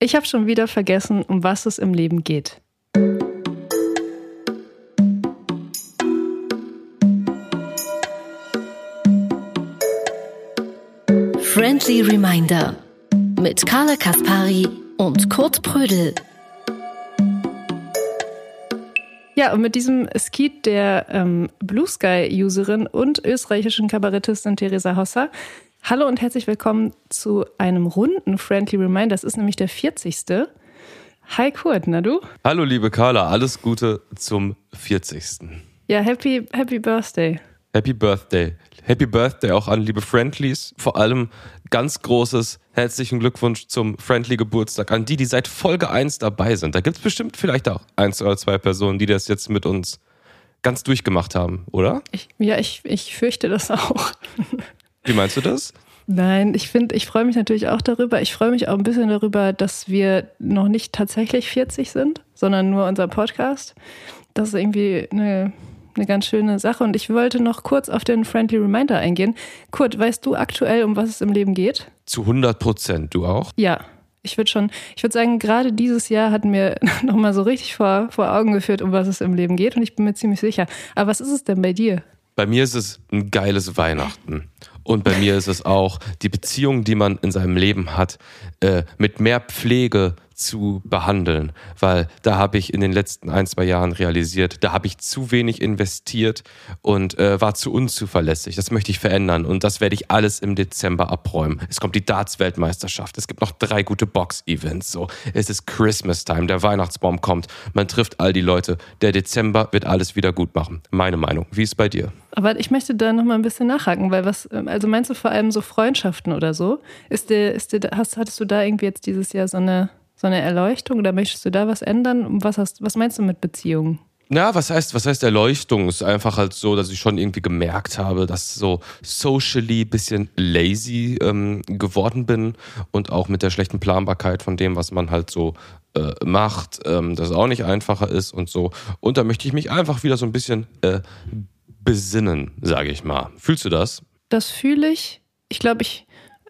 Ich habe schon wieder vergessen, um was es im Leben geht. Friendly Reminder mit Carla Kaspari und Kurt Prödel. Ja, und mit diesem Skit der ähm, Blue Sky-Userin und österreichischen Kabarettistin Theresa Hosser Hallo und herzlich willkommen zu einem runden Friendly Reminder. Das ist nämlich der 40. Hi Kurt, na du? Hallo liebe Carla, alles Gute zum 40. Ja, happy, happy Birthday. Happy Birthday. Happy Birthday auch an liebe Friendlies. Vor allem ganz großes herzlichen Glückwunsch zum Friendly Geburtstag an die, die seit Folge 1 dabei sind. Da gibt es bestimmt vielleicht auch eins oder zwei Personen, die das jetzt mit uns ganz durchgemacht haben, oder? Ich, ja, ich, ich fürchte das auch. Wie meinst du das? Nein, ich finde, ich freue mich natürlich auch darüber. Ich freue mich auch ein bisschen darüber, dass wir noch nicht tatsächlich 40 sind, sondern nur unser Podcast. Das ist irgendwie eine, eine ganz schöne Sache. Und ich wollte noch kurz auf den Friendly Reminder eingehen. Kurt, weißt du aktuell, um was es im Leben geht? Zu 100 Prozent. Du auch? Ja. Ich würde schon, ich würde sagen, gerade dieses Jahr hat mir nochmal so richtig vor, vor Augen geführt, um was es im Leben geht. Und ich bin mir ziemlich sicher. Aber was ist es denn bei dir? Bei mir ist es ein geiles Weihnachten. Und bei mir ist es auch die Beziehung, die man in seinem Leben hat, äh, mit mehr Pflege zu behandeln, weil da habe ich in den letzten ein, zwei Jahren realisiert, da habe ich zu wenig investiert und äh, war zu unzuverlässig. Das möchte ich verändern und das werde ich alles im Dezember abräumen. Es kommt die Darts-Weltmeisterschaft, es gibt noch drei gute Box-Events. So, es ist Christmas-Time, der Weihnachtsbaum kommt, man trifft all die Leute. Der Dezember wird alles wieder gut machen. Meine Meinung. Wie ist bei dir? Aber ich möchte da noch mal ein bisschen nachhaken, weil was, also meinst du vor allem so Freundschaften oder so? Ist der, ist der, hast, hattest du da irgendwie jetzt dieses Jahr so eine so eine Erleuchtung oder möchtest du da was ändern? Was, hast, was meinst du mit Beziehungen? Na, was heißt, was heißt Erleuchtung? Es ist einfach halt so, dass ich schon irgendwie gemerkt habe, dass so socially bisschen lazy ähm, geworden bin und auch mit der schlechten Planbarkeit von dem, was man halt so äh, macht, ähm, dass es auch nicht einfacher ist und so. Und da möchte ich mich einfach wieder so ein bisschen äh, besinnen, sage ich mal. Fühlst du das? Das fühle ich. Ich glaube, ich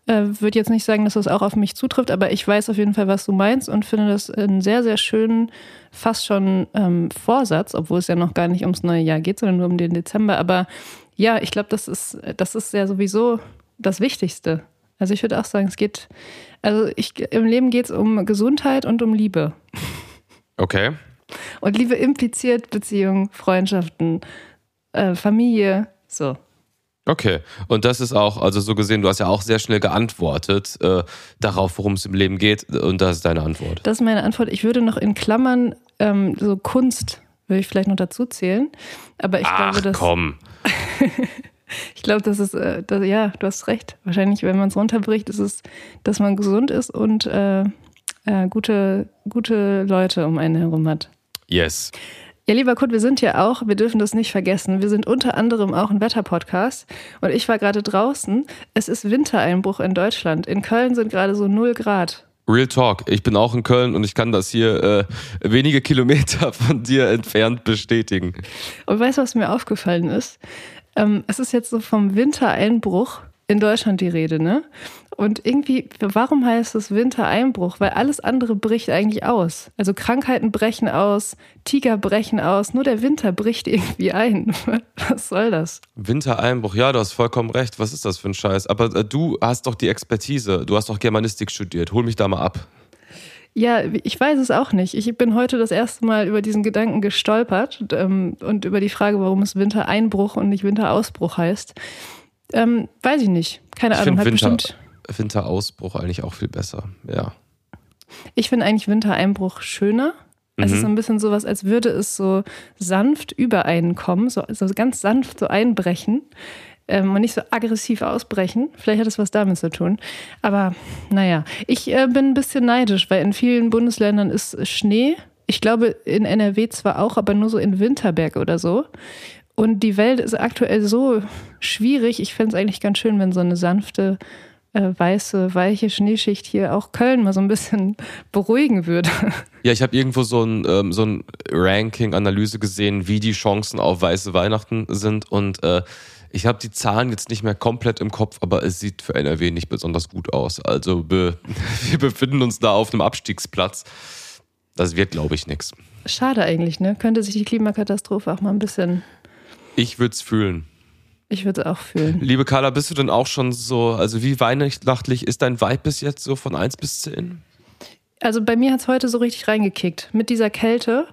äh, würde jetzt nicht sagen, dass das auch auf mich zutrifft, aber ich weiß auf jeden Fall, was du meinst und finde das einen sehr, sehr schönen, fast schon ähm, Vorsatz, obwohl es ja noch gar nicht ums neue Jahr geht, sondern nur um den Dezember. Aber ja, ich glaube, das ist, das ist ja sowieso das Wichtigste. Also ich würde auch sagen, es geht, also ich, im Leben geht es um Gesundheit und um Liebe. Okay. Und Liebe impliziert Beziehungen, Freundschaften, äh, Familie, so. Okay, und das ist auch, also so gesehen, du hast ja auch sehr schnell geantwortet äh, darauf, worum es im Leben geht, und das ist deine Antwort. Das ist meine Antwort. Ich würde noch in Klammern ähm, so Kunst, würde ich vielleicht noch dazu zählen. Aber ich Ach, glaube, dass. komm. ich glaube, das ist, äh, das, ja, du hast recht. Wahrscheinlich, wenn man es runterbricht, ist es, dass man gesund ist und äh, äh, gute, gute Leute um einen herum hat. Yes. Ja, lieber Kurt, wir sind ja auch, wir dürfen das nicht vergessen, wir sind unter anderem auch ein Wetterpodcast und ich war gerade draußen. Es ist Wintereinbruch in Deutschland. In Köln sind gerade so 0 Grad. Real Talk. Ich bin auch in Köln und ich kann das hier äh, wenige Kilometer von dir entfernt bestätigen. Und weißt du, was mir aufgefallen ist? Ähm, es ist jetzt so vom Wintereinbruch in Deutschland die Rede, ne? Und irgendwie, warum heißt es Wintereinbruch? Weil alles andere bricht eigentlich aus. Also Krankheiten brechen aus, Tiger brechen aus, nur der Winter bricht irgendwie ein. Was soll das? Wintereinbruch, ja, du hast vollkommen recht. Was ist das für ein Scheiß? Aber äh, du hast doch die Expertise. Du hast doch Germanistik studiert. Hol mich da mal ab. Ja, ich weiß es auch nicht. Ich bin heute das erste Mal über diesen Gedanken gestolpert ähm, und über die Frage, warum es Wintereinbruch und nicht Winterausbruch heißt. Ähm, weiß ich nicht. Keine ich Ahnung. Hat Winter, bestimmt. Winterausbruch eigentlich auch viel besser. Ja. Ich finde eigentlich Wintereinbruch schöner. Mhm. Es ist so ein bisschen sowas, als würde es so sanft über einen kommen, so, so ganz sanft so einbrechen ähm, und nicht so aggressiv ausbrechen. Vielleicht hat es was damit zu tun. Aber naja, ich äh, bin ein bisschen neidisch, weil in vielen Bundesländern ist Schnee. Ich glaube in NRW zwar auch, aber nur so in Winterberg oder so. Und die Welt ist aktuell so schwierig. Ich fände es eigentlich ganz schön, wenn so eine sanfte, äh, weiße, weiche Schneeschicht hier auch Köln mal so ein bisschen beruhigen würde. Ja, ich habe irgendwo so ein, ähm, so ein Ranking-Analyse gesehen, wie die Chancen auf weiße Weihnachten sind. Und äh, Ich habe die Zahlen jetzt nicht mehr komplett im Kopf, aber es sieht für NRW nicht besonders gut aus. Also be wir befinden uns da auf einem Abstiegsplatz. Das wird, glaube ich, nichts. Schade eigentlich, ne? Könnte sich die Klimakatastrophe auch mal ein bisschen. Ich würde es fühlen. Ich würde es auch fühlen. Liebe Carla, bist du denn auch schon so, also wie weihnachtlich ist dein Vibe bis jetzt so von 1 bis 10? Also bei mir hat es heute so richtig reingekickt. Mit dieser Kälte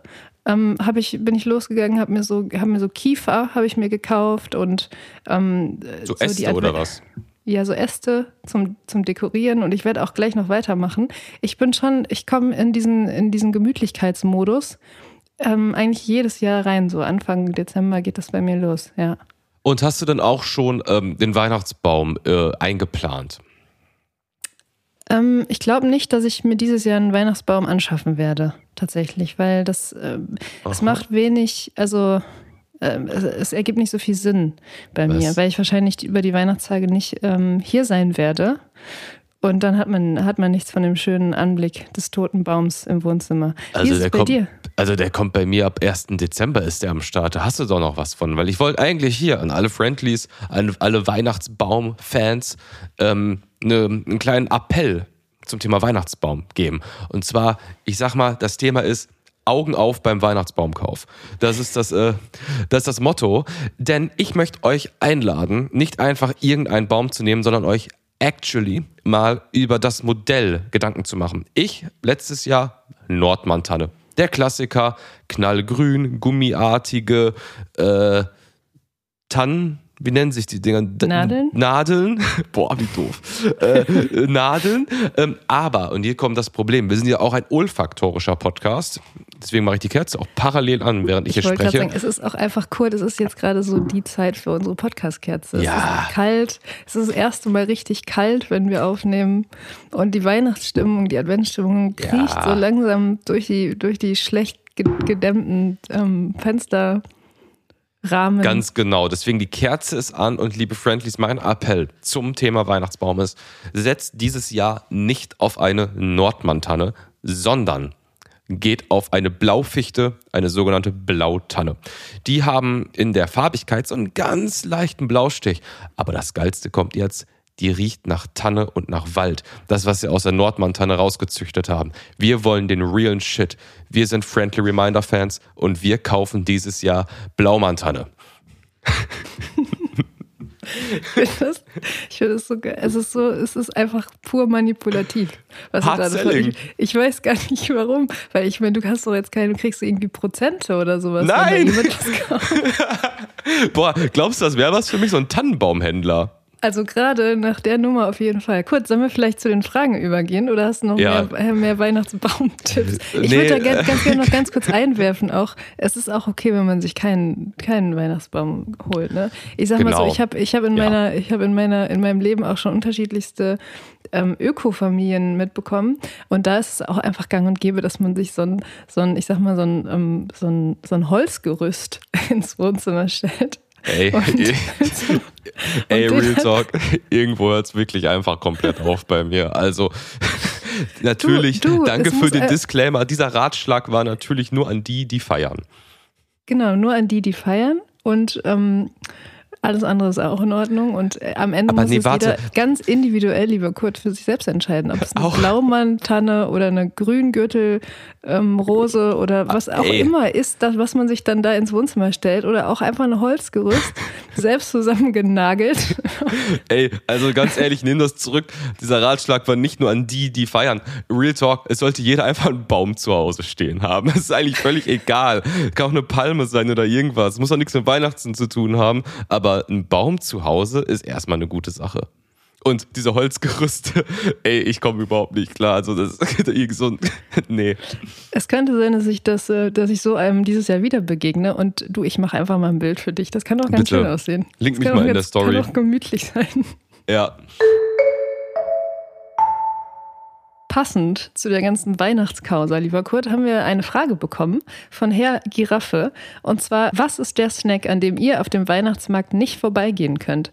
ähm, ich, bin ich losgegangen, habe mir so, hab mir so Kiefer habe ich mir gekauft und ähm, so, so Äste oder was? Ja, so Äste zum, zum Dekorieren und ich werde auch gleich noch weitermachen. Ich bin schon, ich komme in diesen, in diesen Gemütlichkeitsmodus ähm, eigentlich jedes Jahr rein. So Anfang Dezember geht das bei mir los, ja. Und hast du dann auch schon ähm, den Weihnachtsbaum äh, eingeplant? Ähm, ich glaube nicht, dass ich mir dieses Jahr einen Weihnachtsbaum anschaffen werde, tatsächlich, weil das äh, es macht wenig, also äh, es, es, ergibt nicht so viel Sinn bei Was? mir, weil ich wahrscheinlich über die Weihnachtstage nicht ähm, hier sein werde. Und dann hat man, hat man nichts von dem schönen Anblick des toten Baums im Wohnzimmer. Wie also ist der bei kommt, dir? Also der kommt bei mir ab 1. Dezember ist der am Start. Da hast du doch noch was von. Weil ich wollte eigentlich hier an alle Friendlies, an alle Weihnachtsbaum-Fans ähm, ne, einen kleinen Appell zum Thema Weihnachtsbaum geben. Und zwar, ich sag mal, das Thema ist Augen auf beim Weihnachtsbaumkauf. Das ist das, äh, das ist das Motto. Denn ich möchte euch einladen, nicht einfach irgendeinen Baum zu nehmen, sondern euch actually mal über das Modell Gedanken zu machen. Ich letztes Jahr Nordmantanne. Der Klassiker, knallgrün, gummiartige äh, Tannen, wie nennen sich die Dinger? Nadeln? Nadeln. Boah, wie doof. äh, Nadeln. Ähm, aber, und hier kommt das Problem, wir sind ja auch ein olfaktorischer Podcast. Deswegen mache ich die Kerze auch parallel an, während ich, ich hier spreche. Sagen, es ist auch einfach cool, es ist jetzt gerade so die Zeit für unsere Podcast-Kerze. Ja. Es ist kalt. Es ist das erste Mal richtig kalt, wenn wir aufnehmen. Und die Weihnachtsstimmung, die Adventsstimmung kriecht ja. so langsam durch die, durch die schlecht gedämmten ähm, Fenster. Rahmen. Ganz genau. Deswegen die Kerze ist an und liebe Friendlies, mein Appell zum Thema Weihnachtsbaum ist, setzt dieses Jahr nicht auf eine Nordmantanne, sondern geht auf eine Blaufichte, eine sogenannte Blautanne. Die haben in der Farbigkeit so einen ganz leichten Blaustich. Aber das Geilste kommt jetzt die riecht nach Tanne und nach Wald. Das, was sie aus der Nordmantanne rausgezüchtet haben. Wir wollen den realen Shit. Wir sind Friendly Reminder Fans und wir kaufen dieses Jahr Blaumantanne. Ich finde das, ich find das so geil. Es ist so, es ist einfach pur manipulativ. Was Hard selling. Ich, ich, weiß gar nicht warum, weil ich meine, du hast doch jetzt keine, du kriegst irgendwie Prozente oder sowas. Nein! Boah, glaubst du, das wäre was für mich, so ein Tannenbaumhändler? Also gerade nach der Nummer auf jeden Fall. Kurz, sollen wir vielleicht zu den Fragen übergehen oder hast du noch ja. mehr, mehr Weihnachtsbaumtipps? Ich nee. würde da ganz, ganz gerne noch ganz kurz einwerfen auch, es ist auch okay, wenn man sich keinen, keinen Weihnachtsbaum holt. Ne? Ich sag genau. mal so, genau. ich habe ich hab in, ja. meiner, ich hab in, meiner, in meinem Leben auch schon unterschiedlichste ähm, Ökofamilien mitbekommen und da ist es auch einfach gang und gäbe, dass man sich so ein, so ein ich sag mal, so ein, ähm, so ein, so ein Holzgerüst ins Wohnzimmer stellt Ey, ey Real Talk, irgendwo hört es wirklich einfach komplett auf bei mir. Also natürlich, du, du, danke für den Disclaimer. Dieser Ratschlag war natürlich nur an die, die feiern. Genau, nur an die, die feiern. Und ähm, alles andere ist auch in Ordnung und äh, am Ende Aber muss nee, es warte. jeder ganz individuell, lieber Kurt, für sich selbst entscheiden, ob es eine Blaumann-Tanne oder eine Grüngürtel ähm, Rose oder was auch Ey. immer ist, das, was man sich dann da ins Wohnzimmer stellt oder auch einfach ein Holzgerüst, selbst zusammengenagelt. Ey, also ganz ehrlich, nimm das zurück. Dieser Ratschlag war nicht nur an die, die feiern. Real Talk, es sollte jeder einfach einen Baum zu Hause stehen haben. Es ist eigentlich völlig egal. Kann auch eine Palme sein oder irgendwas. Muss auch nichts mit Weihnachten zu tun haben, aber ein Baum zu Hause ist erstmal eine gute Sache. Und diese Holzgerüste, ey, ich komme überhaupt nicht klar. Also das ist so ein, nee. Es könnte sein, dass ich das, äh, dass ich so einem dieses Jahr wieder begegne und du, ich mache einfach mal ein Bild für dich. Das kann doch ganz Bitte. schön aussehen. Link mich mal in ganz, der Story. Kann doch gemütlich sein. Ja. Passend zu der ganzen Weihnachtskausa, lieber Kurt, haben wir eine Frage bekommen von Herr Giraffe. Und zwar, was ist der Snack, an dem ihr auf dem Weihnachtsmarkt nicht vorbeigehen könnt?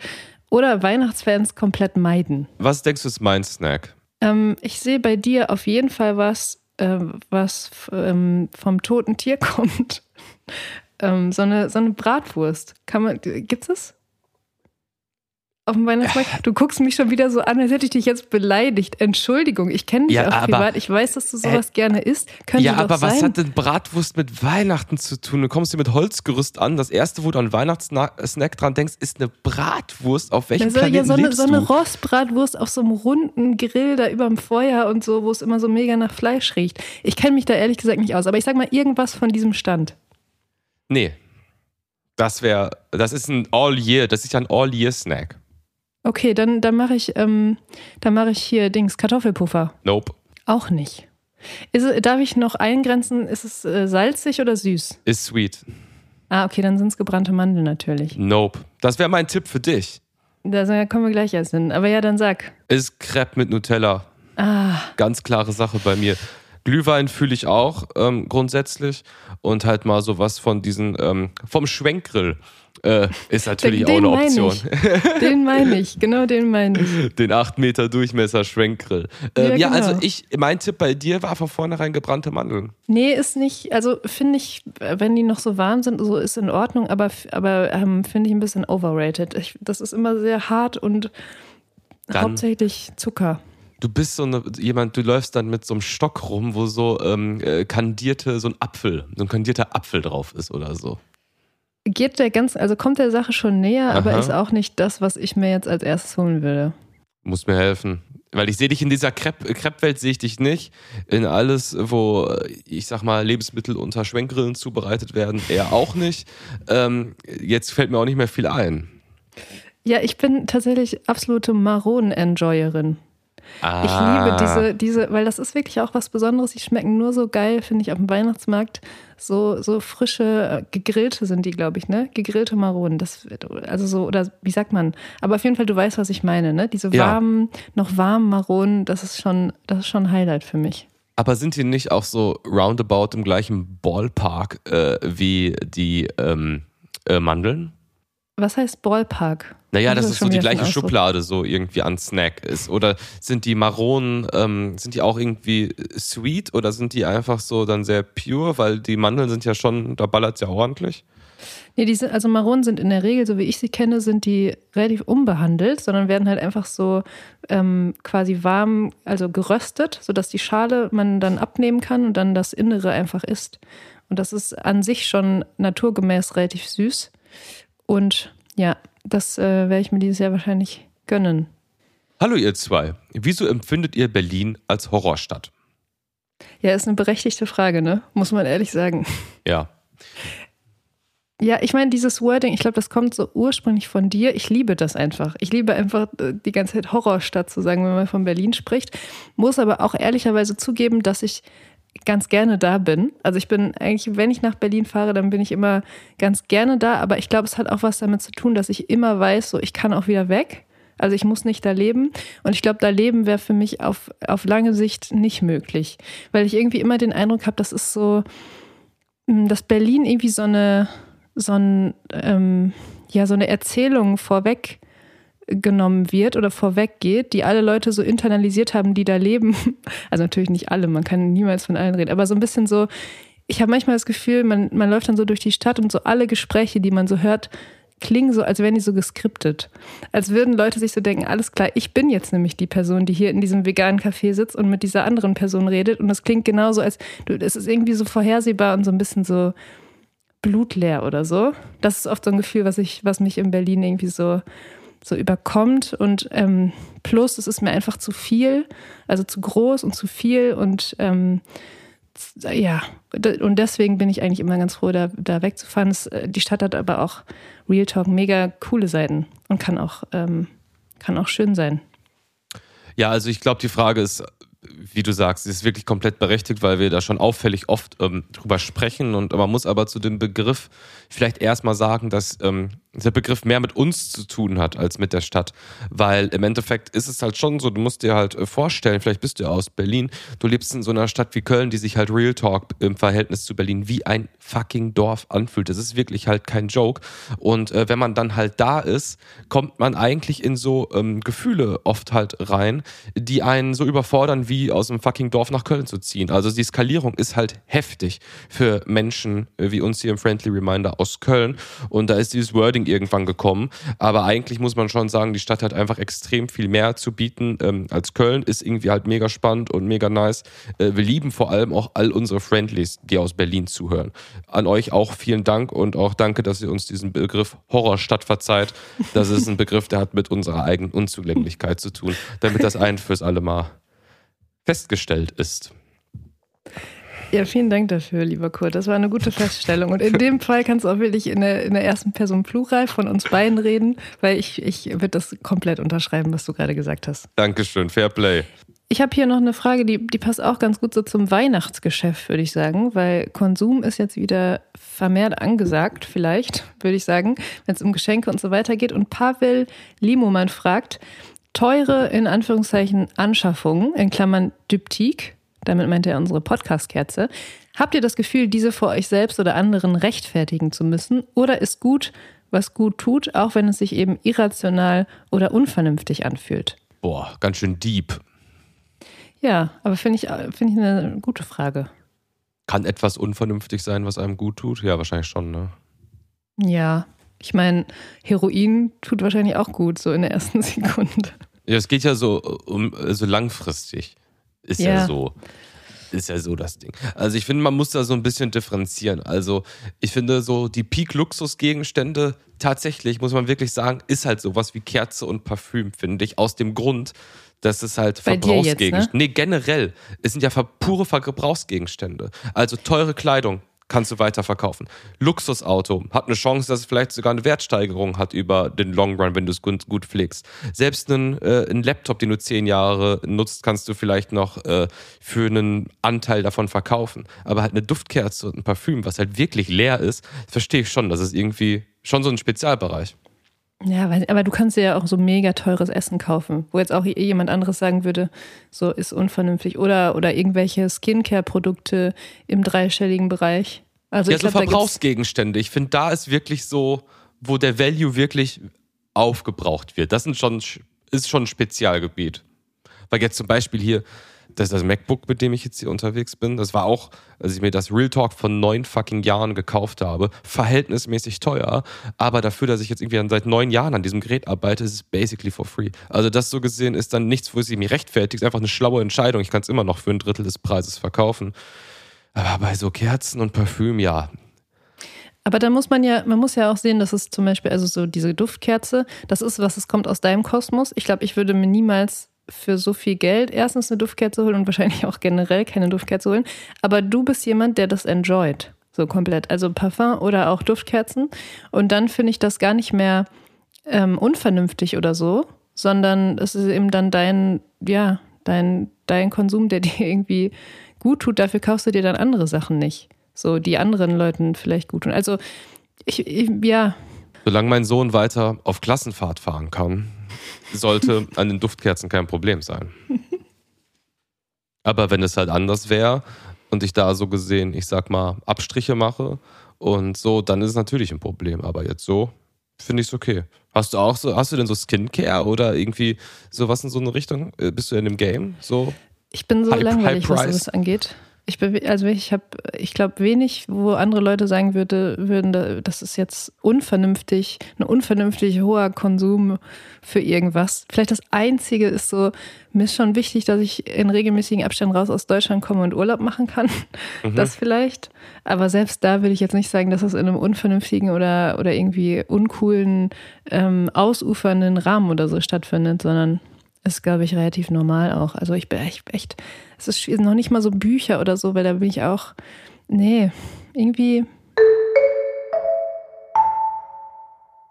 Oder Weihnachtsfans komplett meiden. Was denkst du, ist mein Snack? Ähm, ich sehe bei dir auf jeden Fall was, äh, was ähm, vom toten Tier kommt. ähm, so, eine, so eine Bratwurst. Kann man, gibt's es? Auf dem Weihnachtsmarkt. Du guckst mich schon wieder so an, als hätte ich dich jetzt beleidigt. Entschuldigung, ich kenne dich Ja, auch aber- privat. Ich weiß, dass du sowas gerne isst. Könnte ja, aber was sein. hat denn Bratwurst mit Weihnachten zu tun? Du kommst hier mit Holzgerüst an. Das erste, wo du an Weihnachtssnack dran denkst, ist eine Bratwurst. Auf welchem Also, Planeten ja, so eine, lebst so eine? Rostbratwurst auf so einem runden Grill da überm Feuer und so, wo es immer so mega nach Fleisch riecht. Ich kenne mich da ehrlich gesagt nicht aus, aber ich sag mal irgendwas von diesem Stand. Nee. Das wäre, das ist ein All-Year, das ist ja ein All-Year-Snack. Okay, dann, dann mache ich, ähm, dann mache ich hier Dings, Kartoffelpuffer. Nope. Auch nicht. Ist, darf ich noch eingrenzen, ist es äh, salzig oder süß? Ist sweet. Ah, okay, dann sind es gebrannte Mandeln natürlich. Nope. Das wäre mein Tipp für dich. Da kommen wir gleich erst hin. Aber ja, dann sag. Ist Crepe mit Nutella. Ah, Ganz klare Sache bei mir. Glühwein fühle ich auch ähm, grundsätzlich. Und halt mal sowas von diesen, ähm, vom Schwenkgrill äh, ist natürlich den auch eine Option. ich. Den meine ich, genau den meine ich. Den 8 Meter Durchmesser Schwenkgrill. Ähm, Ja, ja, genau. also ich, mein Tipp bei dir war von vornherein gebrannte Mandeln. Nee, ist nicht, also finde ich, wenn die noch so warm sind, so ist in Ordnung, aber, aber ähm, finde ich ein bisschen overrated. Ich, das ist immer sehr hart und Dann- hauptsächlich Zucker. Du bist so eine, jemand, du läufst dann mit so einem Stock rum, wo so ähm, äh, kandierte, so ein Apfel, so ein kandierter Apfel drauf ist oder so. Geht der ganz, also kommt der Sache schon näher, aber Aha. ist auch nicht das, was ich mir jetzt als erstes holen würde. Muss mir helfen. Weil ich sehe dich in dieser Crepe- Crepe-Welt, sehe ich dich nicht. In alles, wo, äh, ich sag mal, Lebensmittel unter Schwenkgrillen zubereitet werden, eher auch nicht. Ähm, jetzt fällt mir auch nicht mehr viel ein. Ja, ich bin tatsächlich absolute Maronen-Enjoyerin. Ah, Ich liebe diese, diese, weil das ist wirklich auch was Besonderes. Die schmecken nur so geil, finde ich, auf dem Weihnachtsmarkt. So, so frische, äh, gegrillte sind die, glaube ich, ne? Gegrillte Maronen. Das, also so, oder wie sagt man? Aber auf jeden Fall, du weißt, was ich meine, ne? Diese Ja. warmen, noch warmen Maronen, das ist schon, das ist schon ein Highlight für mich. Aber sind die nicht auch so roundabout im gleichen Ballpark äh, wie die ähm, äh, Mandeln? Was heißt Ballpark? Naja, Das dass ist es so die gleiche Ausdruck. Schublade so irgendwie an Snack ist. Oder sind die Maronen, ähm, sind die auch irgendwie sweet oder sind die einfach so dann sehr pure? Weil die Mandeln sind ja schon, da ballert es ja ordentlich. Nee, die sind, also Maronen sind in der Regel, so wie ich sie kenne, sind die relativ unbehandelt, sondern werden halt einfach so ähm, quasi warm, also geröstet, sodass die Schale man dann abnehmen kann und dann das Innere einfach isst. Und das ist an sich schon naturgemäß relativ süß. Und ja, das äh, werde ich mir dieses Jahr wahrscheinlich gönnen. Hallo ihr zwei, wieso empfindet ihr Berlin als Horrorstadt? Ja, ist eine berechtigte Frage, ne? Muss man ehrlich sagen. Ja, Ja, ich meine, dieses Wording, ich glaube, das kommt so ursprünglich von dir. Ich liebe das einfach. Ich liebe einfach äh, die ganze Zeit Horrorstadt zu sagen, wenn man von Berlin spricht. Muss aber auch ehrlicherweise zugeben, dass ich ganz gerne da bin. Also ich bin eigentlich, wenn ich nach Berlin fahre, dann bin ich immer ganz gerne da. Aber ich glaube, es hat auch was damit zu tun, dass ich immer weiß, so ich kann auch wieder weg. Also ich muss nicht da leben. Und ich glaube, da leben wäre für mich auf, auf lange Sicht nicht möglich. Weil ich irgendwie immer den Eindruck habe, das ist so, mh, dass Berlin irgendwie so eine, so ein, ähm, ja, so eine Erzählung vorweg genommen wird oder vorweggeht, die alle Leute so internalisiert haben, die da leben. Also natürlich nicht alle, man kann niemals von allen reden, aber so ein bisschen so, ich habe manchmal das Gefühl, man, man läuft dann so durch die Stadt und so alle Gespräche, die man so hört, klingen so, als wären die so geskriptet. Als würden Leute sich so denken, alles klar, ich bin jetzt nämlich die Person, die hier in diesem veganen Café sitzt und mit dieser anderen Person redet. Und das klingt genauso, als du, es ist irgendwie so vorhersehbar und so ein bisschen so blutleer oder so. Das ist oft so ein Gefühl, was ich, was mich in Berlin irgendwie so, so überkommt. Und ähm, plus, es ist mir einfach zu viel, also zu groß und zu viel und ähm, ja, und deswegen bin ich eigentlich immer ganz froh, da, da wegzufahren. Es, äh, die Stadt hat aber auch Real Talk mega coole Seiten und kann auch, ähm, kann auch schön sein. Ja, also ich glaube, die Frage ist, wie du sagst, ist wirklich komplett berechtigt, weil wir da schon auffällig oft ähm, drüber sprechen. Und man muss aber zu dem Begriff vielleicht erstmal sagen, dass ähm, der Begriff mehr mit uns zu tun hat als mit der Stadt. Weil im Endeffekt ist es halt schon so, du musst dir halt äh, vorstellen, vielleicht bist du ja aus Berlin, du lebst in so einer Stadt wie Köln, die sich halt Real Talk im Verhältnis zu Berlin wie ein fucking Dorf anfühlt. Das ist wirklich halt kein Joke. Und äh, wenn man dann halt da ist, kommt man eigentlich in so ähm, Gefühle oft halt rein, die einen so überfordern, wie aus einem fucking Dorf nach Köln zu ziehen. Also die Skalierung ist halt heftig für Menschen äh, wie uns hier im Friendly Reminder aus Köln. Und da ist dieses Wording Funding irgendwann gekommen. Aber eigentlich muss man schon sagen, die Stadt hat einfach extrem viel mehr zu bieten ähm, als Köln. Ist irgendwie halt mega spannend und mega nice. Äh, wir lieben vor allem auch all unsere Friendlies, die aus Berlin zuhören. An euch auch vielen Dank und auch danke, dass ihr uns diesen Begriff Horrorstadt verzeiht. Das ist ein Begriff, der hat mit unserer eigenen Unzulänglichkeit zu tun, damit das ein fürs alle Mal festgestellt ist. Ja, vielen Dank dafür, lieber Kurt. Das war eine gute Feststellung. Und in dem Fall kannst du auch wirklich in der, in der ersten Person Plural von uns beiden reden, weil ich, ich würde das komplett unterschreiben, was du gerade gesagt hast. Dankeschön, Fair Play. Ich habe hier noch eine Frage, die, die passt auch ganz gut so zum Weihnachtsgeschäft, würde ich sagen, weil Konsum ist jetzt wieder vermehrt angesagt, vielleicht, würde ich sagen, wenn es um Geschenke und so weiter geht. Und Pavel Limoman fragt, teure, in Anführungszeichen, Anschaffungen, in Klammern Dyptik, damit meint er unsere Podcast-Kerze. Habt ihr das Gefühl, diese vor euch selbst oder anderen rechtfertigen zu müssen? Oder ist gut, was gut tut, auch wenn es sich eben irrational oder unvernünftig anfühlt? Boah, ganz schön deep. Ja, aber finde ich, find ich eine gute Frage. Kann etwas unvernünftig sein, was einem gut tut? Ja, wahrscheinlich schon, ne? Ja, ich meine, Heroin tut wahrscheinlich auch gut, so in der ersten Sekunde. Ja, es geht ja so um so langfristig. Ist ja. ja so. Ist ja so das Ding. Also ich finde, man muss da so ein bisschen differenzieren. Also ich finde so die Peak-Luxus-Gegenstände tatsächlich, muss man wirklich sagen, ist halt sowas wie Kerze und Parfüm, finde ich. Aus dem Grund, dass es halt Verbrauchsgegenstände. Ne? Nee, generell. Es sind ja pure Verbrauchsgegenstände. Also teure Kleidung, kannst du weiterverkaufen. Luxusauto hat eine Chance, dass es vielleicht sogar eine Wertsteigerung hat über den Long Run, wenn du es gut, gut pflegst. Selbst einen, äh, einen Laptop, den du zehn Jahre nutzt, kannst du vielleicht noch äh, für einen Anteil davon verkaufen. Aber halt eine Duftkerze und ein Parfüm, was halt wirklich leer ist, verstehe ich schon. Das ist irgendwie schon so ein Spezialbereich. Ja, aber du kannst dir ja auch so mega teures Essen kaufen, wo jetzt auch jemand anderes sagen würde, so ist unvernünftig. Oder, oder irgendwelche Skincare-Produkte im dreistelligen Bereich. Also ja, so glaub, Verbrauchsgegenstände. Ich finde, da ist wirklich so, wo der Value wirklich aufgebraucht wird. Das sind schon, ist schon ein Spezialgebiet. Weil jetzt zum Beispiel hier das das MacBook, mit dem ich jetzt hier unterwegs bin. Das war auch, als ich mir das Real Talk von neun fucking Jahren gekauft habe, verhältnismäßig teuer. Aber dafür, dass ich jetzt irgendwie seit neun Jahren an diesem Gerät arbeite, ist es basically for free. Also das so gesehen ist dann nichts, wo es mir rechtfertigt. ist einfach eine schlaue Entscheidung. Ich kann es immer noch für ein Drittel des Preises verkaufen. Aber bei so Kerzen und Parfüm, ja, aber da muss man ja, man muss ja auch sehen, dass es zum Beispiel, also so diese Duftkerze, das ist was, es kommt aus deinem Kosmos. Ich glaube, ich würde mir niemals für so viel Geld erstens eine Duftkerze holen und wahrscheinlich auch generell keine Duftkerze holen. Aber du bist jemand, der das enjoyt. So komplett. Also Parfum oder auch Duftkerzen. Und dann finde ich das gar nicht mehr ähm, unvernünftig oder so, sondern es ist eben dann dein, ja, dein, dein Konsum, der dir irgendwie gut tut. Dafür kaufst du dir dann andere Sachen nicht. So, die anderen Leuten vielleicht gut tun. Also, ich, ich ja. Solange mein Sohn weiter auf Klassenfahrt fahren kann, sollte an den Duftkerzen kein Problem sein. Aber wenn es halt anders wäre und ich da so gesehen, ich sag mal, Abstriche mache und so, dann ist es natürlich ein Problem. Aber jetzt so finde ich es okay. Hast du auch so, hast du denn so Skincare oder irgendwie sowas in so eine Richtung? Äh, bist du in dem Game? So ich bin so high, langweilig, high was das angeht. Ich, also ich habe, ich glaube, wenig, wo andere Leute sagen würde, würden, das ist jetzt unvernünftig, ein unvernünftig hoher Konsum für irgendwas. Vielleicht das Einzige ist so, mir ist schon wichtig, dass ich in regelmäßigen Abständen raus aus Deutschland komme und Urlaub machen kann. Mhm. Das vielleicht. Aber selbst da will ich jetzt nicht sagen, dass das in einem unvernünftigen oder, oder irgendwie uncoolen, ähm, ausufernden Rahmen oder so stattfindet, sondern ist, glaube ich, relativ normal auch. Also ich bin echt, echt, es ist noch nicht mal so Bücher oder so, weil da bin ich auch, nee, irgendwie.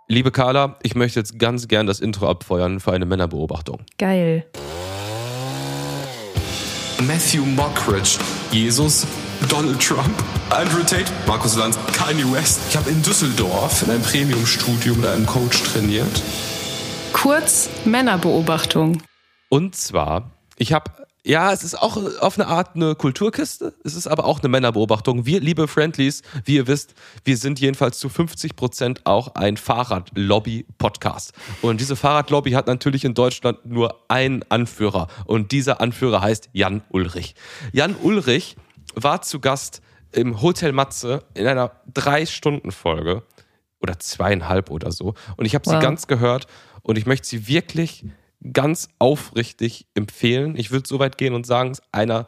Liebe Carla, ich möchte jetzt ganz gern das Intro abfeuern für eine Männerbeobachtung. Geil. Matthew Mockridge, Jesus, Donald Trump, Andrew Tate, Markus Lanz, Kanye West. Ich habe in Düsseldorf in einem Premium-Studio mit einem Coach trainiert. Kurz Männerbeobachtung. Und zwar, ich habe ja, es ist auch auf eine Art eine Kulturkiste. Es ist aber auch eine Männerbeobachtung. Wir, liebe Friendlies, wie ihr wisst, wir sind jedenfalls zu 50 Prozent auch ein Fahrradlobby-Podcast. Und diese Fahrradlobby hat natürlich in Deutschland nur einen Anführer. Und dieser Anführer heißt Jan Ulrich. Jan Ulrich war zu Gast im Hotel Matze in einer Drei-Stunden-Folge oder zweieinhalb oder so. Und ich habe Wow. sie ganz gehört und ich möchte sie wirklich ganz aufrichtig empfehlen. Ich würde so weit gehen und sagen, es ist einer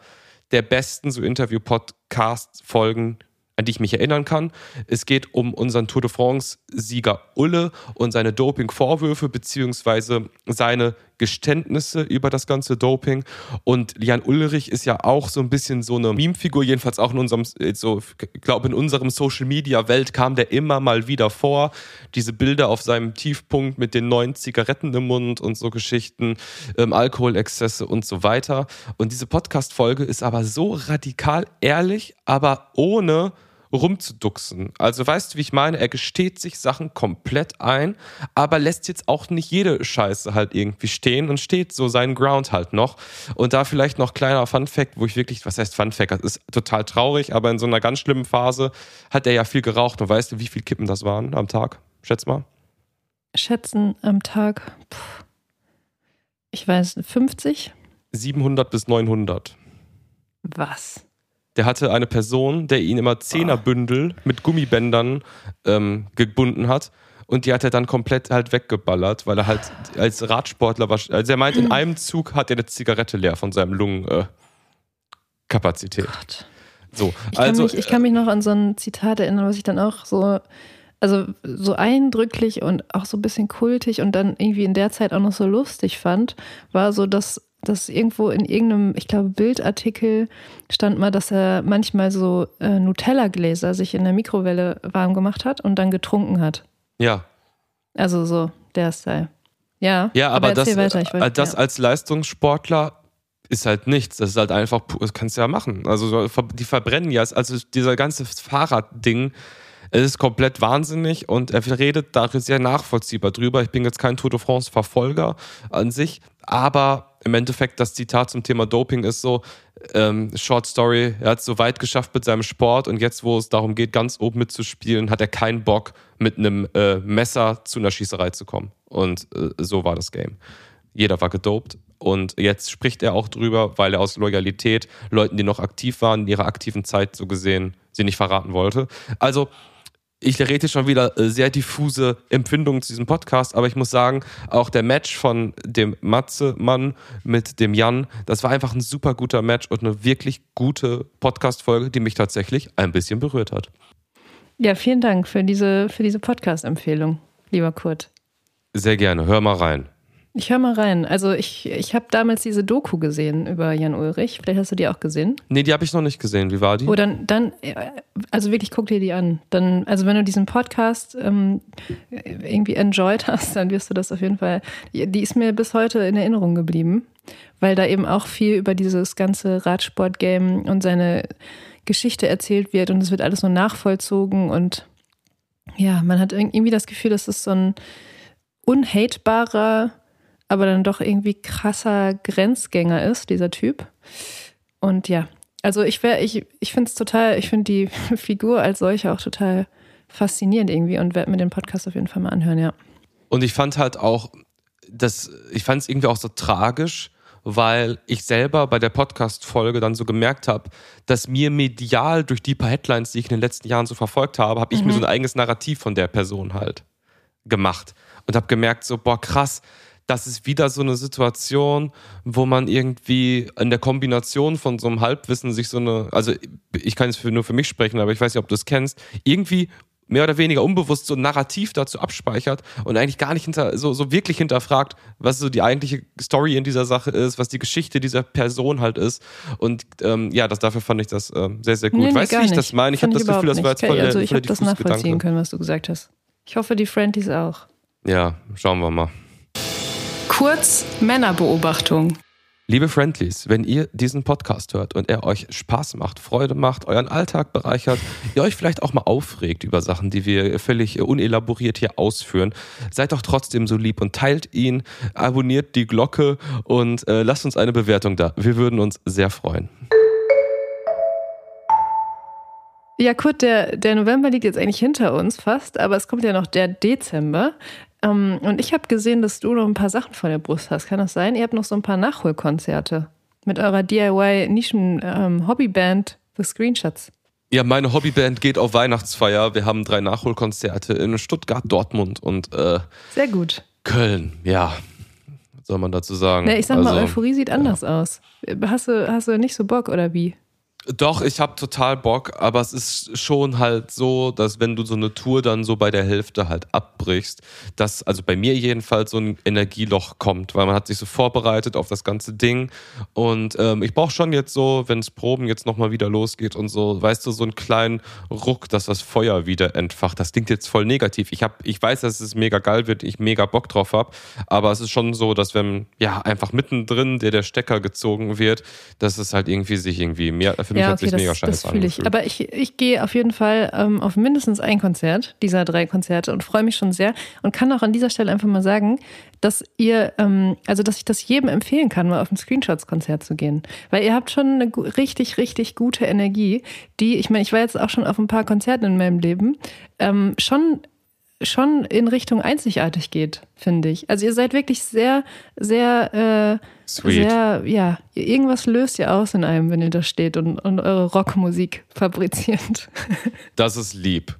der besten so Interview-Podcast-Folgen, an die ich mich erinnern kann. Es geht um unseren Tour de France-Sieger Ulle und seine Doping-Vorwürfe beziehungsweise seine Geständnisse über das ganze Doping. Und Jan Ulrich ist ja auch so ein bisschen so eine Meme-Figur, jedenfalls auch in unserem, äh, so, glaube, in unserem Social-Media-Welt kam der immer mal wieder vor. Diese Bilder auf seinem Tiefpunkt mit den neuen Zigaretten im Mund und so Geschichten, ähm, Alkoholexzesse und so weiter. Und diese Podcast-Folge ist aber so radikal ehrlich, aber ohne rumzuduxen. Also weißt du, wie ich meine? Er gesteht sich Sachen komplett ein, aber lässt jetzt auch nicht jede Scheiße halt irgendwie stehen und steht so seinen Ground halt noch. Und da vielleicht noch kleiner Fun Fact, wo ich wirklich, was heißt Fun Fact? Das ist total traurig, aber in so einer ganz schlimmen Phase hat er ja viel geraucht. Und weißt du, wie viel Kippen das waren am Tag? Schätz mal. Schätzen am Tag, puh, ich weiß, 50? 700 bis 900. Was? Der hatte eine Person, der ihn immer Zehnerbündel mit Gummibändern ähm, gebunden hat. Und die hat er dann komplett halt weggeballert, weil er halt als Radsportler war. Also er meint, in einem Zug hat er eine Zigarette leer von seinem Lungenkapazität. Äh. Gott. so, Ich kann, also mich, ich kann mich noch an so ein Zitat erinnern, was ich dann auch so, also so eindrücklich und auch so ein bisschen kultig und dann irgendwie in der Zeit auch noch so lustig fand, war so, dass, dass irgendwo in irgendeinem, ich glaube, Bildartikel stand mal, dass er manchmal so äh, Nutella-Gläser sich in der Mikrowelle warm gemacht hat und dann getrunken hat. ja, Also so der Style. Ja, ja, aber, das, erzähl weiter. Ich äh, das ja. als Leistungssportler ist halt nichts. Das ist halt einfach, das kannst du ja machen. Also die verbrennen ja, also dieser ganze Fahrradding, es ist komplett wahnsinnig und er redet da sehr nachvollziehbar drüber. Ich bin jetzt kein Tour de France Verfolger an sich, aber im Endeffekt das Zitat zum Thema Doping ist so, ähm, Short Story, er hat es so weit geschafft mit seinem Sport und jetzt, wo es darum geht, ganz oben mitzuspielen, hat er keinen Bock, mit einem äh, Messer zu einer Schießerei zu kommen. Und äh, so war das Game. Jeder war gedopt. Und jetzt spricht er auch drüber, weil er aus Loyalität Leuten, die noch aktiv waren, in ihrer aktiven Zeit so gesehen, sie nicht verraten wollte. Also, ich rede schon wieder äh, sehr diffuse Empfindungen zu diesem Podcast, aber ich muss sagen, auch der Match von dem Matze-Mann mit dem Jan, das war einfach ein super guter Match und eine wirklich gute Podcast-Folge, die mich tatsächlich ein bisschen berührt hat. ja, vielen Dank für diese, für diese Podcast-Empfehlung, lieber Kurt. Sehr gerne, hör mal rein. Ich höre mal rein. Also ich, ich habe damals diese Doku gesehen über Jan Ulrich. Vielleicht hast du die auch gesehen. Nee, die habe ich noch nicht gesehen. Wie war die? Oh, dann, dann, äh, also wirklich guck dir die an. Dann, also wenn du diesen Podcast ähm, irgendwie enjoyed hast, dann wirst du das auf jeden Fall. Die die ist mir bis heute in Erinnerung geblieben, weil da eben auch viel über dieses ganze Radsport-Game und seine Geschichte erzählt wird und es wird alles so nachvollzogen und ja, man hat irgendwie das Gefühl, dass es so ein unhatebarer, aber dann doch irgendwie krasser Grenzgänger ist, dieser Typ. Und ja, also ich wäre, ich, ich finde es total, ich finde die Figur als solche auch total faszinierend irgendwie und werde mir den Podcast auf jeden Fall mal anhören, ja. Und ich fand halt auch, das, ich fand es irgendwie auch so tragisch, weil ich selber bei der Podcast-Folge dann so gemerkt habe, dass mir medial durch die paar Headlines, die ich in den letzten Jahren so verfolgt habe, habe ich mir so ein eigenes Narrativ von der Person halt gemacht und habe gemerkt, so, boah, krass, das ist wieder so eine Situation, wo man irgendwie in der Kombination von so einem Halbwissen sich so eine, also ich kann jetzt nur für mich sprechen, aber ich weiß nicht, ob du es kennst, irgendwie mehr oder weniger unbewusst so ein Narrativ dazu abspeichert und eigentlich gar nicht hinter, so, so wirklich hinterfragt, was so die eigentliche Story in dieser Sache ist, was die Geschichte dieser Person halt ist. Und ähm, ja, das, dafür fand ich das ähm, sehr, sehr gut. Nee, nee, weißt du, wie ich nicht. das meine? Ich habe das Gefühl, das war jetzt voll Also ich habe das nachvollziehen Gedanke. können, was du gesagt hast. Ich hoffe, die Friendlies auch. Ja, schauen wir mal. Kurz Männerbeobachtung. Liebe Friendlies, wenn ihr diesen Podcast hört und er euch Spaß macht, Freude macht, euren Alltag bereichert, ihr euch vielleicht auch mal aufregt über Sachen, die wir völlig unelaboriert hier ausführen, seid doch trotzdem so lieb und teilt ihn, abonniert die Glocke und äh, lasst uns eine Bewertung da. Wir würden uns sehr freuen. Ja, Kurt, der, der November liegt jetzt eigentlich hinter uns fast, aber es kommt ja noch der Dezember. Ähm, und ich habe gesehen, dass du noch ein paar Sachen vor der Brust hast. Kann das sein? Ihr habt noch so ein paar Nachholkonzerte mit eurer DIY-Nischen-Hobbyband The Screenshots. Ja, meine Hobbyband geht auf Weihnachtsfeier. Wir haben drei Nachholkonzerte in Stuttgart, Dortmund und äh, Sehr gut. Köln. Ja, was soll man dazu sagen? Nee, ich sag mal, Also, Euphorie sieht anders aus. Hast du, hast du nicht so Bock oder wie? Doch, ich habe total Bock, aber es ist schon halt so, dass wenn du so eine Tour dann so bei der Hälfte halt abbrichst, dass also bei mir jedenfalls so ein Energieloch kommt, weil man hat sich so vorbereitet auf das ganze Ding und ähm, ich brauche schon jetzt so, wenn es Proben jetzt nochmal wieder losgeht und so, weißt du, so einen kleinen Ruck, dass das Feuer wieder entfacht. Das klingt jetzt voll negativ. Ich hab, ich weiß, dass es mega geil wird, ich mega Bock drauf hab, aber es ist schon so, dass wenn ja einfach mittendrin der der Stecker gezogen wird, dass es halt irgendwie sich irgendwie mehr mich Ja, hat okay, das, mega das scheiße fühle ich. Aber ich, ich gehe auf jeden Fall ähm, auf mindestens ein Konzert dieser drei Konzerte und freue mich schon sehr und kann auch an dieser Stelle einfach mal sagen, dass ihr, ähm, also dass ich das jedem empfehlen kann, mal auf ein Screenshots-Konzert zu gehen. Weil ihr habt schon eine richtig, richtig gute Energie, die, ich meine, ich war jetzt auch schon auf ein paar Konzerten in meinem Leben, ähm, schon schon in Richtung einzigartig geht, finde ich. Also ihr seid wirklich sehr, sehr, äh, Sweet. sehr, ja, irgendwas löst ihr aus in einem, wenn ihr da steht und, und eure Rockmusik fabriziert. Das ist lieb.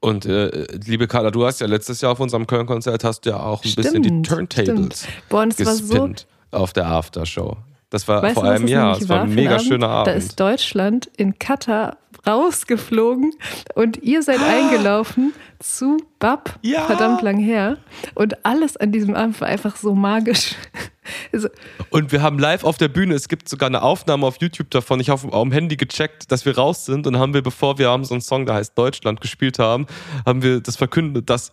Und äh, liebe Carla, du hast ja letztes Jahr auf unserem Köln-Konzert hast du ja auch ein bisschen die Stimmt, Turntables stimmt. Boah, und es war so- auf der Aftershow. Das war Weißt vor du, einem das Jahr. Es war ein mega Abend? schöner Da Abend. ist Deutschland in Katar rausgeflogen und ihr seid eingelaufen zu Bab, Ja. verdammt lang her. Und alles an diesem Abend war einfach so magisch. Also, Und wir haben live auf der Bühne, es gibt sogar eine Aufnahme auf YouTube davon. Ich habe auf dem Handy gecheckt, dass wir raus sind und haben wir, bevor wir haben so einen Song, der heißt Deutschland, gespielt haben, haben wir das verkündet, dass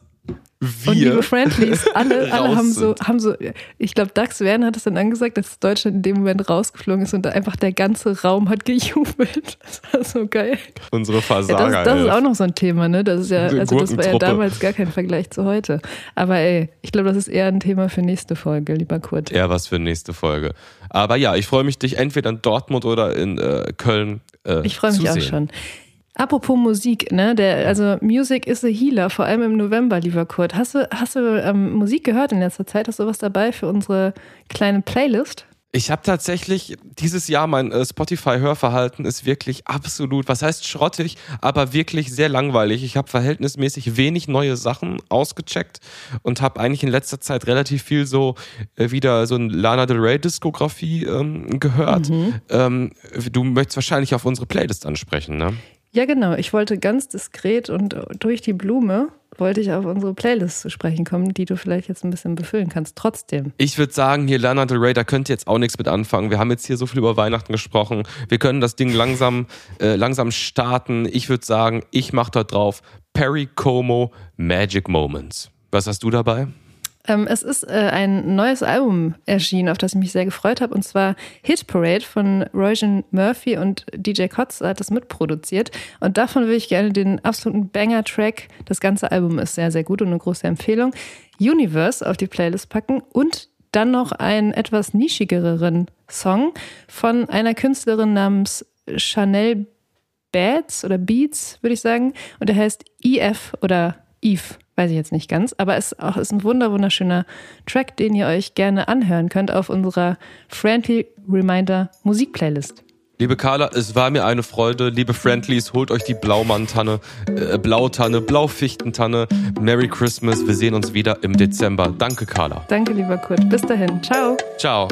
wir Und liebe Friendlies, alle, alle haben so, haben so, ich glaube, Dax Werner hat es dann angesagt, dass Deutschland in dem Moment rausgeflogen ist und einfach der ganze Raum hat gejubelt. Das war so geil. unsere Ja, Versager. das, das ist auch noch so ein Thema, ne? Das ist ja, also das war ja damals gar kein Vergleich zu heute. Aber ey, ich glaube, das ist eher ein Thema für nächste Folge, lieber Kurt. eher was für nächste Folge. Aber ja, ich freue mich, dich entweder in Dortmund oder in äh, Köln äh, Ich freue mich zu auch schon. Apropos Musik, ne? Der, also Music is a Healer, vor allem im November, lieber Kurt. Hast du, hast du ähm, Musik gehört in letzter Zeit? Hast du was dabei für unsere kleine Playlist? Ich habe tatsächlich dieses Jahr mein äh, Spotify-Hörverhalten ist wirklich absolut, was heißt schrottig, aber wirklich sehr langweilig. Ich habe verhältnismäßig wenig neue Sachen ausgecheckt und habe eigentlich in letzter Zeit relativ viel so äh, wieder so ein Lana Del Rey Diskografie ähm, gehört. Ähm, du möchtest wahrscheinlich auf unsere Playlist ansprechen, ne? Ja, genau. Ich wollte ganz diskret und durch die Blume wollte ich auf unsere Playlist zu sprechen kommen, die du vielleicht jetzt ein bisschen befüllen kannst. Trotzdem. Ich würde sagen, hier Lana Del Rey, da könnt ihr jetzt auch nichts mit anfangen. Wir haben jetzt hier so viel über Weihnachten gesprochen. Wir können das Ding langsam, äh, langsam starten. Ich würde sagen, ich mache da drauf Perry Como Magic Moments. Was hast du dabei? Ähm, es ist äh, ein neues Album erschienen, auf das ich mich sehr gefreut habe, und zwar Hit Parade von Roisin Murphy und DJ Kotz hat das mitproduziert. Und davon würde ich gerne den absoluten Banger-Track, das ganze Album ist sehr, sehr gut und eine große Empfehlung, Universe auf die Playlist packen und dann noch einen etwas nischigeren Song von einer Künstlerin namens Chanel Beats oder Beats, würde ich sagen. Und der heißt EF oder Eve, weiß ich jetzt nicht ganz. Aber es ist auch ist ein wunder, wunderschöner Track, den ihr euch gerne anhören könnt auf unserer Friendly Reminder Musikplaylist. Liebe Carla, es war mir eine Freude. Liebe Friendlies, holt euch die Blaumann-Tanne, äh, Blautanne, Blaufichtentanne. Merry Christmas. Wir sehen uns wieder im Dezember. Danke, Carla. Danke, lieber Kurt. Bis dahin. Ciao. Ciao.